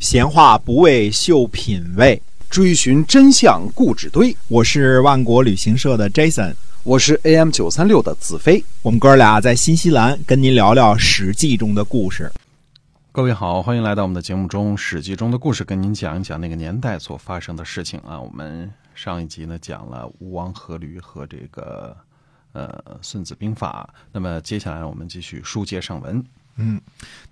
闲话不为秀品味，追寻真相故纸堆。我是万国旅行社的 Jason，我是 AM 九三六的子飞。我们哥俩在新西兰跟您聊聊《史记》中的故事。各位好，欢迎来到我们的节目中，《史记》中的故事，跟您讲一讲那个年代所发生的事情啊。我们上一集呢讲了吴王阖闾和这个呃《孙子兵法》，那么接下来我们继续书接上文。嗯，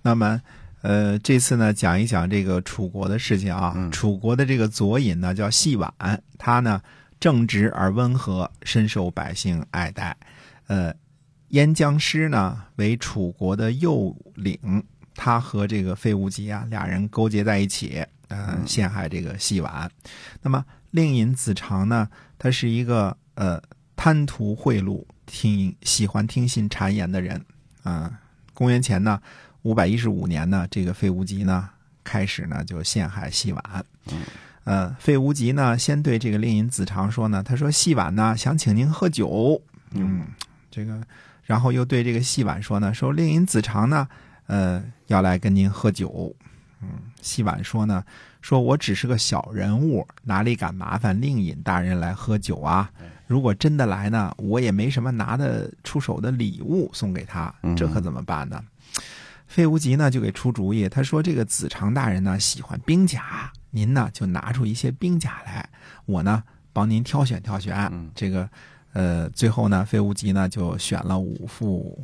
那么。呃，这次呢，讲一讲这个楚国的事情啊。楚国的这个左尹呢，叫细婉，他呢正直而温和，深受百姓爱戴。呃，燕将师呢为楚国的右领，他和这个费无极啊俩人勾结在一起，呃，陷害这个细婉。那么令尹子长呢，他是一个呃贪图贿赂、听喜欢听信谗言的人啊。公元前呢。五百一十五年呢，这个费无极呢开始呢就陷害细婉。嗯，呃，费无极呢先对这个令尹子长说呢，他说细婉呢想请您喝酒。嗯，这个，然后又对这个细婉说呢，说令尹子长呢，呃，要来跟您喝酒。嗯，细婉说呢，说我只是个小人物，哪里敢麻烦令尹大人来喝酒啊？如果真的来呢，我也没什么拿得出手的礼物送给他，这可怎么办呢？费无极呢就给出主意，他说：“这个子长大人呢喜欢兵甲，您呢就拿出一些兵甲来，我呢帮您挑选挑选。这个，呃，最后呢，费无极呢就选了五副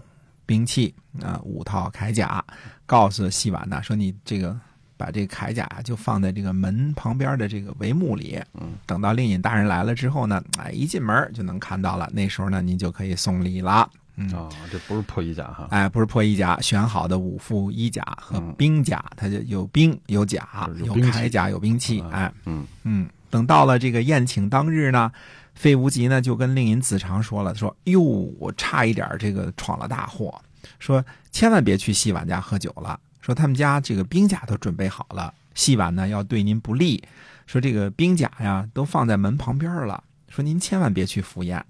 兵器啊，五套铠甲，告诉戏婉呢说：你这个把这铠甲就放在这个门旁边的这个帷幕里，等到令尹大人来了之后呢，哎，一进门就能看到了，那时候呢您就可以送礼了。”啊，这不是破衣甲哈！哎，不是破衣甲，选好的五副衣甲和兵甲，它就有兵有甲，有铠甲有兵器。哎，嗯嗯，等到了这个宴请当日呢，费无极呢就跟令尹子长说了，说：“哟，我差一点这个闯了大祸，说千万别去戏婉家喝酒了，说他们家这个兵甲都准备好了，戏婉呢要对您不利，说这个兵甲呀都放在门旁边了，说您千万别去赴宴。”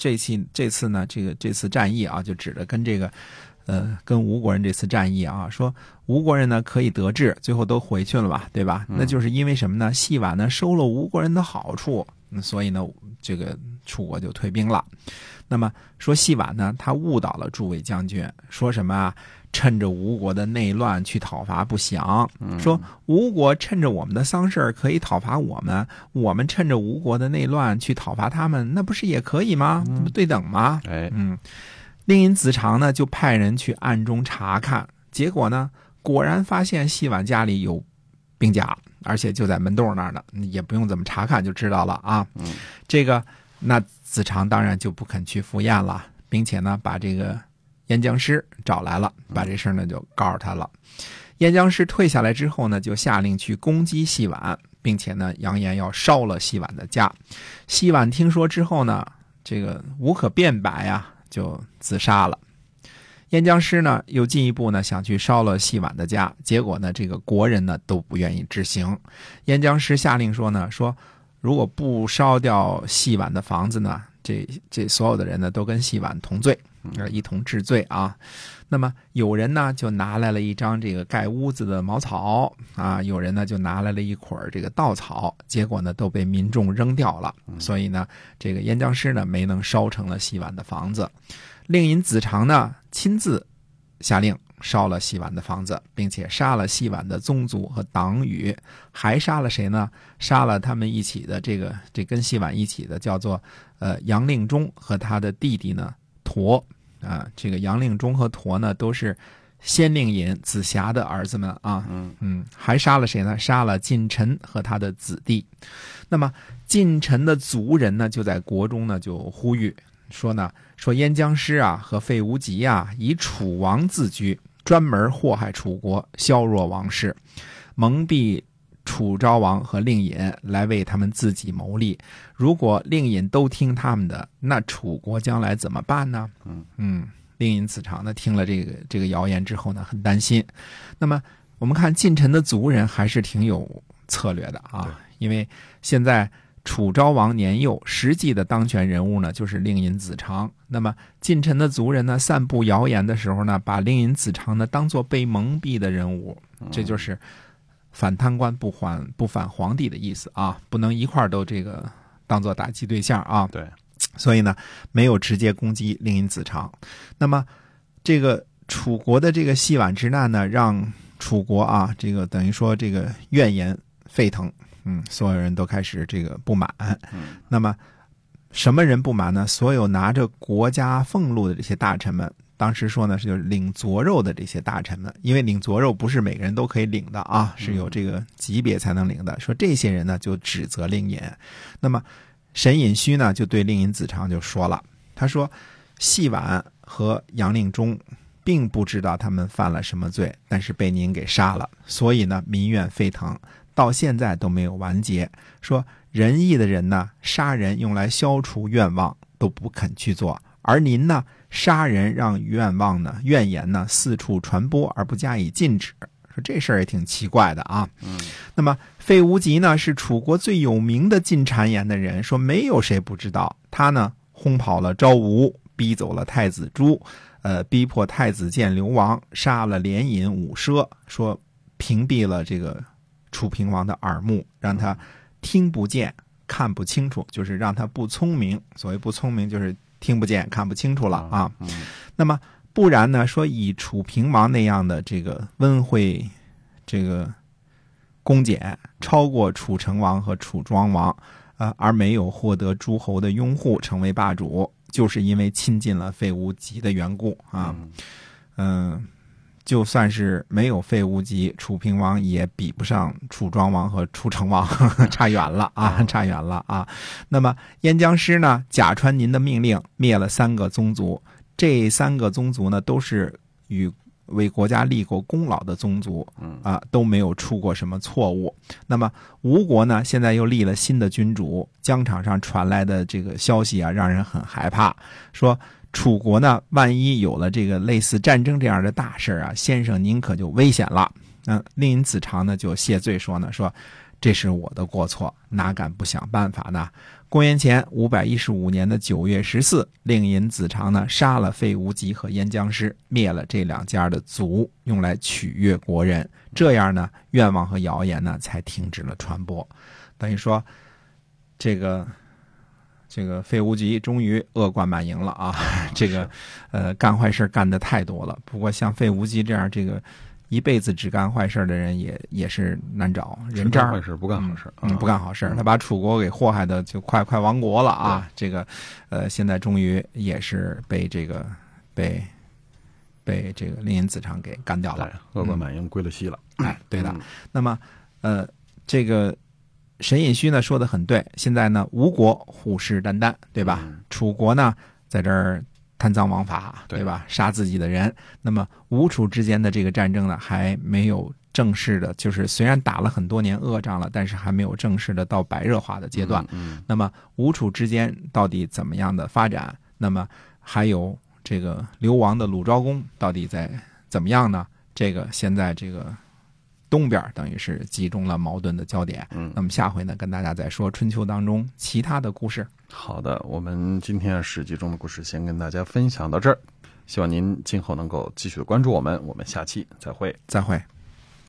这次这次呢，这个这次战役啊，就指着跟这个，呃，跟吴国人这次战役啊，说吴国人呢可以得志，最后都回去了吧，对吧？那就是因为什么呢？戏婉呢收了吴国人的好处，所以呢，这个楚国就退兵了。那么说细婉呢，他误导了诸位将军，说什么啊？趁着吴国的内乱去讨伐不祥，说吴国趁着我们的丧事可以讨伐我们，我们趁着吴国的内乱去讨伐他们，那不是也可以吗？不对等吗？哎，嗯，令尹子长呢就派人去暗中查看，结果呢果然发现细婉家里有兵甲，而且就在门洞那儿呢，也不用怎么查看就知道了啊。这个那子长当然就不肯去赴宴了，并且呢把这个。燕将师找来了，把这事儿呢就告诉他了。燕将师退下来之后呢，就下令去攻击细婉，并且呢扬言要烧了细婉的家。细婉听说之后呢，这个无可辩白呀，就自杀了。燕将师呢又进一步呢想去烧了细婉的家，结果呢这个国人呢都不愿意执行。燕将师下令说呢，说如果不烧掉细婉的房子呢，这这所有的人呢都跟细婉同罪。呃，一同治罪啊。那么有人呢就拿来了一张这个盖屋子的茅草啊，有人呢就拿来了一捆这个稻草，结果呢都被民众扔掉了。所以呢，这个燕将师呢没能烧成了细碗的房子。令尹子长呢亲自下令烧了细婉的房子，并且杀了细婉的宗族和党羽，还杀了谁呢？杀了他们一起的这个这跟细婉一起的叫做呃杨令忠和他的弟弟呢。驼啊，这个杨令忠和驼呢，都是先令尹子霞的儿子们啊。嗯嗯，还杀了谁呢？杀了晋臣和他的子弟。那么晋臣的族人呢，就在国中呢，就呼吁说呢，说燕将师啊和费无极啊，以楚王自居，专门祸害楚国，削弱王室，蒙蔽。楚昭王和令尹来为他们自己谋利，如果令尹都听他们的，那楚国将来怎么办呢？嗯嗯，令尹子长呢听了这个这个谣言之后呢，很担心。那么我们看晋臣的族人还是挺有策略的啊，因为现在楚昭王年幼，实际的当权人物呢就是令尹子长。那么近臣的族人呢散布谣言的时候呢，把令尹子长呢当做被蒙蔽的人物，这就是。反贪官不还不反皇帝的意思啊，不能一块儿都这个当做打击对象啊。对，所以呢，没有直接攻击令尹子长。那么，这个楚国的这个细碗之难呢，让楚国啊，这个等于说这个怨言沸腾，嗯，所有人都开始这个不满。嗯那么，什么人不满呢？所有拿着国家俸禄的这些大臣们，当时说呢，是就是领佐肉的这些大臣们，因为领佐肉不是每个人都可以领的啊，是有这个级别才能领的。说这些人呢，就指责令尹。那么，沈尹须呢，就对令尹子长就说了，他说，细婉和杨令忠。并不知道他们犯了什么罪，但是被您给杀了，所以呢，民怨沸腾，到现在都没有完结。说仁义的人呢，杀人用来消除愿望都不肯去做，而您呢，杀人让愿望呢、怨言呢四处传播而不加以禁止。说这事儿也挺奇怪的啊。嗯那么费无极呢，是楚国最有名的进谗言的人，说没有谁不知道。他呢，轰跑了昭吴，逼走了太子朱。呃，逼迫太子建流亡，杀了连尹五奢，说屏蔽了这个楚平王的耳目，让他听不见、看不清楚，就是让他不聪明。所谓不聪明，就是听不见、看不清楚了啊。嗯那么不然呢？说以楚平王那样的这个温惠，这个恭俭，超过楚成王和楚庄王，呃，而没有获得诸侯的拥护，成为霸主。就是因为亲近了费无极的缘故啊，嗯，就算是没有废物级，楚平王也比不上楚庄王和楚成王，差远了啊，差远了啊。那么燕将师呢，假传您的命令，灭了三个宗族，这三个宗族呢，都是与为国家立过功劳的宗族，啊，都没有出过什么错误。那么吴国呢，现在又立了新的君主，疆场上传来的这个消息啊，让人很害怕。说楚国呢，万一有了这个类似战争这样的大事啊，先生您可就危险了。嗯，令尹子长呢就谢罪说呢，说这是我的过错，哪敢不想办法呢？公元前五百一十五年的九月十四，令尹子长呢杀了费无极和燕将师，灭了这两家的族，用来取悦国人。这样呢，愿望和谣言呢才停止了传播。等于说，这个这个费无极终于恶贯满盈了啊！这个呃，干坏事干的太多了。不过像费无极这样这个一辈子只干坏事的人也也是难找，人渣坏事不干好事，嗯，不干好事，他把楚国给祸害的就快快亡国了啊！这个，呃，现在终于也是被这个被被这个令尹子长给干掉对了。，恶贯满盈归了西了。哎，对的。嗯那么，呃，这个沈尹须呢说的很对，现在呢吴国虎视眈眈，对吧？嗯楚国呢在这儿贪赃枉法，对对吧？杀自己的人。那么吴楚之间的这个战争呢，还没有正式的，就是虽然打了很多年恶仗了，但是还没有正式的到白热化的阶段。嗯，那么吴楚之间到底怎么样的发展？那么还有这个流亡的鲁昭公到底在怎么样呢？这个现在这个东边等于是集中了矛盾的焦点。嗯那么下回呢，跟大家再说春秋当中其他的故事。好的，我们今天史记中的故事先跟大家分享到这儿，希望您今后能够继续的关注我们，我们下期再会。再会。